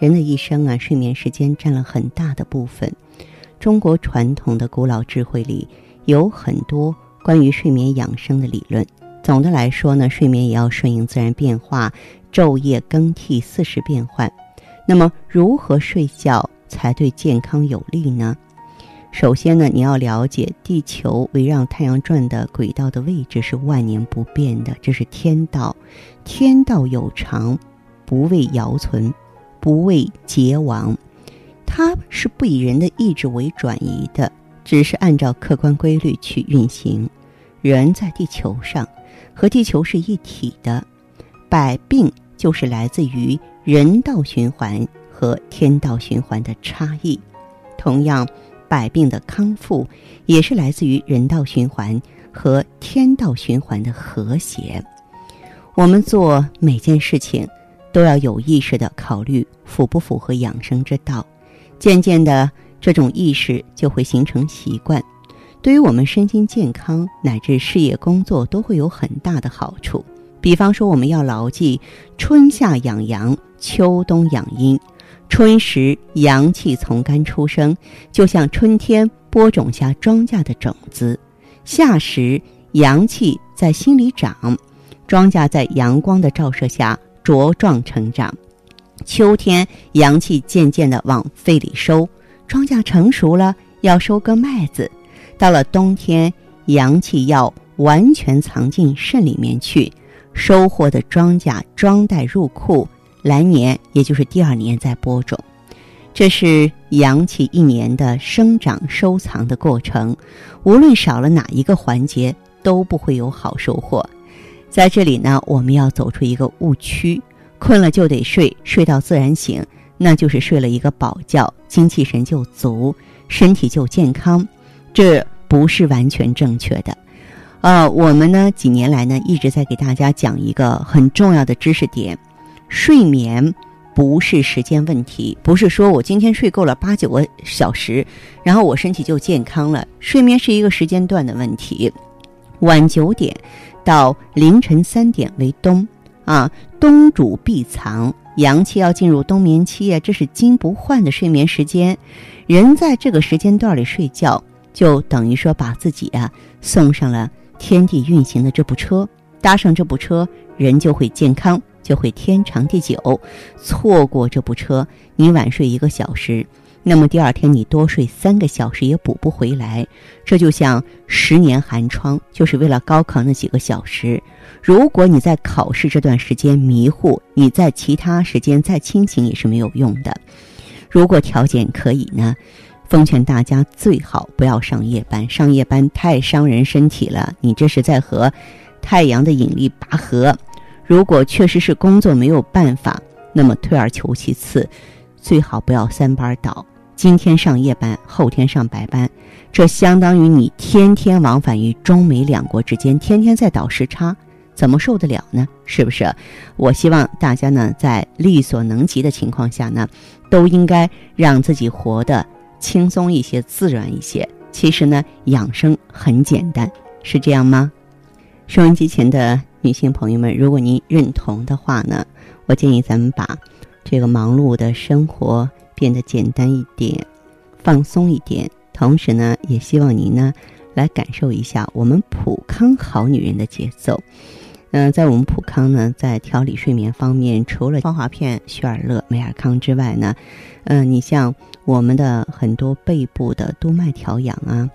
人的一生啊，睡眠时间占了很大的部分。中国传统的古老智慧里有很多关于睡眠养生的理论。总的来说呢，睡眠也要顺应自然变化，昼夜更替，四时变换。那么，如何睡觉才对健康有利呢？首先呢，你要了解地球围绕太阳转的轨道的位置是万年不变的，这是天道。天道有常，不为尧存。不为桀亡，它是不以人的意志为转移的，只是按照客观规律去运行。人在地球上，和地球是一体的，百病就是来自于人道循环和天道循环的差异。同样，百病的康复也是来自于人道循环和天道循环的和谐。我们做每件事情。都要有意识的考虑符不符合养生之道，渐渐的，这种意识就会形成习惯，对于我们身心健康乃至事业工作都会有很大的好处。比方说，我们要牢记春夏养阳，秋冬养阴。春时阳气从肝出生，就像春天播种下庄稼的种子；夏时阳气在心里长，庄稼在阳光的照射下。茁壮成长，秋天阳气渐渐的往肺里收，庄稼成熟了，要收割麦子；到了冬天，阳气要完全藏进肾里面去，收获的庄稼装袋入库，来年也就是第二年再播种。这是阳气一年的生长收藏的过程，无论少了哪一个环节，都不会有好收获。在这里呢，我们要走出一个误区：困了就得睡，睡到自然醒，那就是睡了一个饱觉，精气神就足，身体就健康。这不是完全正确的。呃，我们呢几年来呢一直在给大家讲一个很重要的知识点：睡眠不是时间问题，不是说我今天睡够了八九个小时，然后我身体就健康了。睡眠是一个时间段的问题，晚九点。到凌晨三点为冬，啊，冬主必藏，阳气要进入冬眠期呀，这是金不换的睡眠时间。人在这个时间段里睡觉，就等于说把自己啊送上了天地运行的这部车，搭上这部车，人就会健康，就会天长地久。错过这部车，你晚睡一个小时。那么第二天你多睡三个小时也补不回来，这就像十年寒窗，就是为了高考那几个小时。如果你在考试这段时间迷糊，你在其他时间再清醒也是没有用的。如果条件可以呢，奉劝大家最好不要上夜班，上夜班太伤人身体了，你这是在和太阳的引力拔河。如果确实是工作没有办法，那么退而求其次，最好不要三班倒。今天上夜班，后天上白班，这相当于你天天往返于中美两国之间，天天在倒时差，怎么受得了呢？是不是？我希望大家呢，在力所能及的情况下呢，都应该让自己活得轻松一些、自然一些。其实呢，养生很简单，是这样吗？收音机前的女性朋友们，如果您认同的话呢，我建议咱们把这个忙碌的生活。变得简单一点，放松一点，同时呢，也希望您呢来感受一下我们普康好女人的节奏。嗯，在我们普康呢，在调理睡眠方面，除了芳华片、雪尔乐、美尔康之外呢，嗯，你像我们的很多背部的督脉调养啊，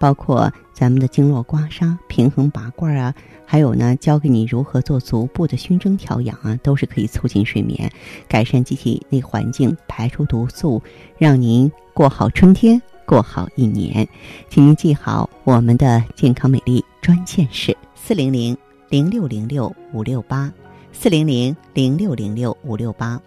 包括咱们的经络刮痧、平衡拔罐啊，还有呢，教给你如何做足部的熏蒸调养啊，都是可以促进睡眠、改善机体内环境、排出毒素，让您过好春天，过好一年。请您记好我们的健康美丽专线是四零零。零六零六五六八，四零零零六零六五六八。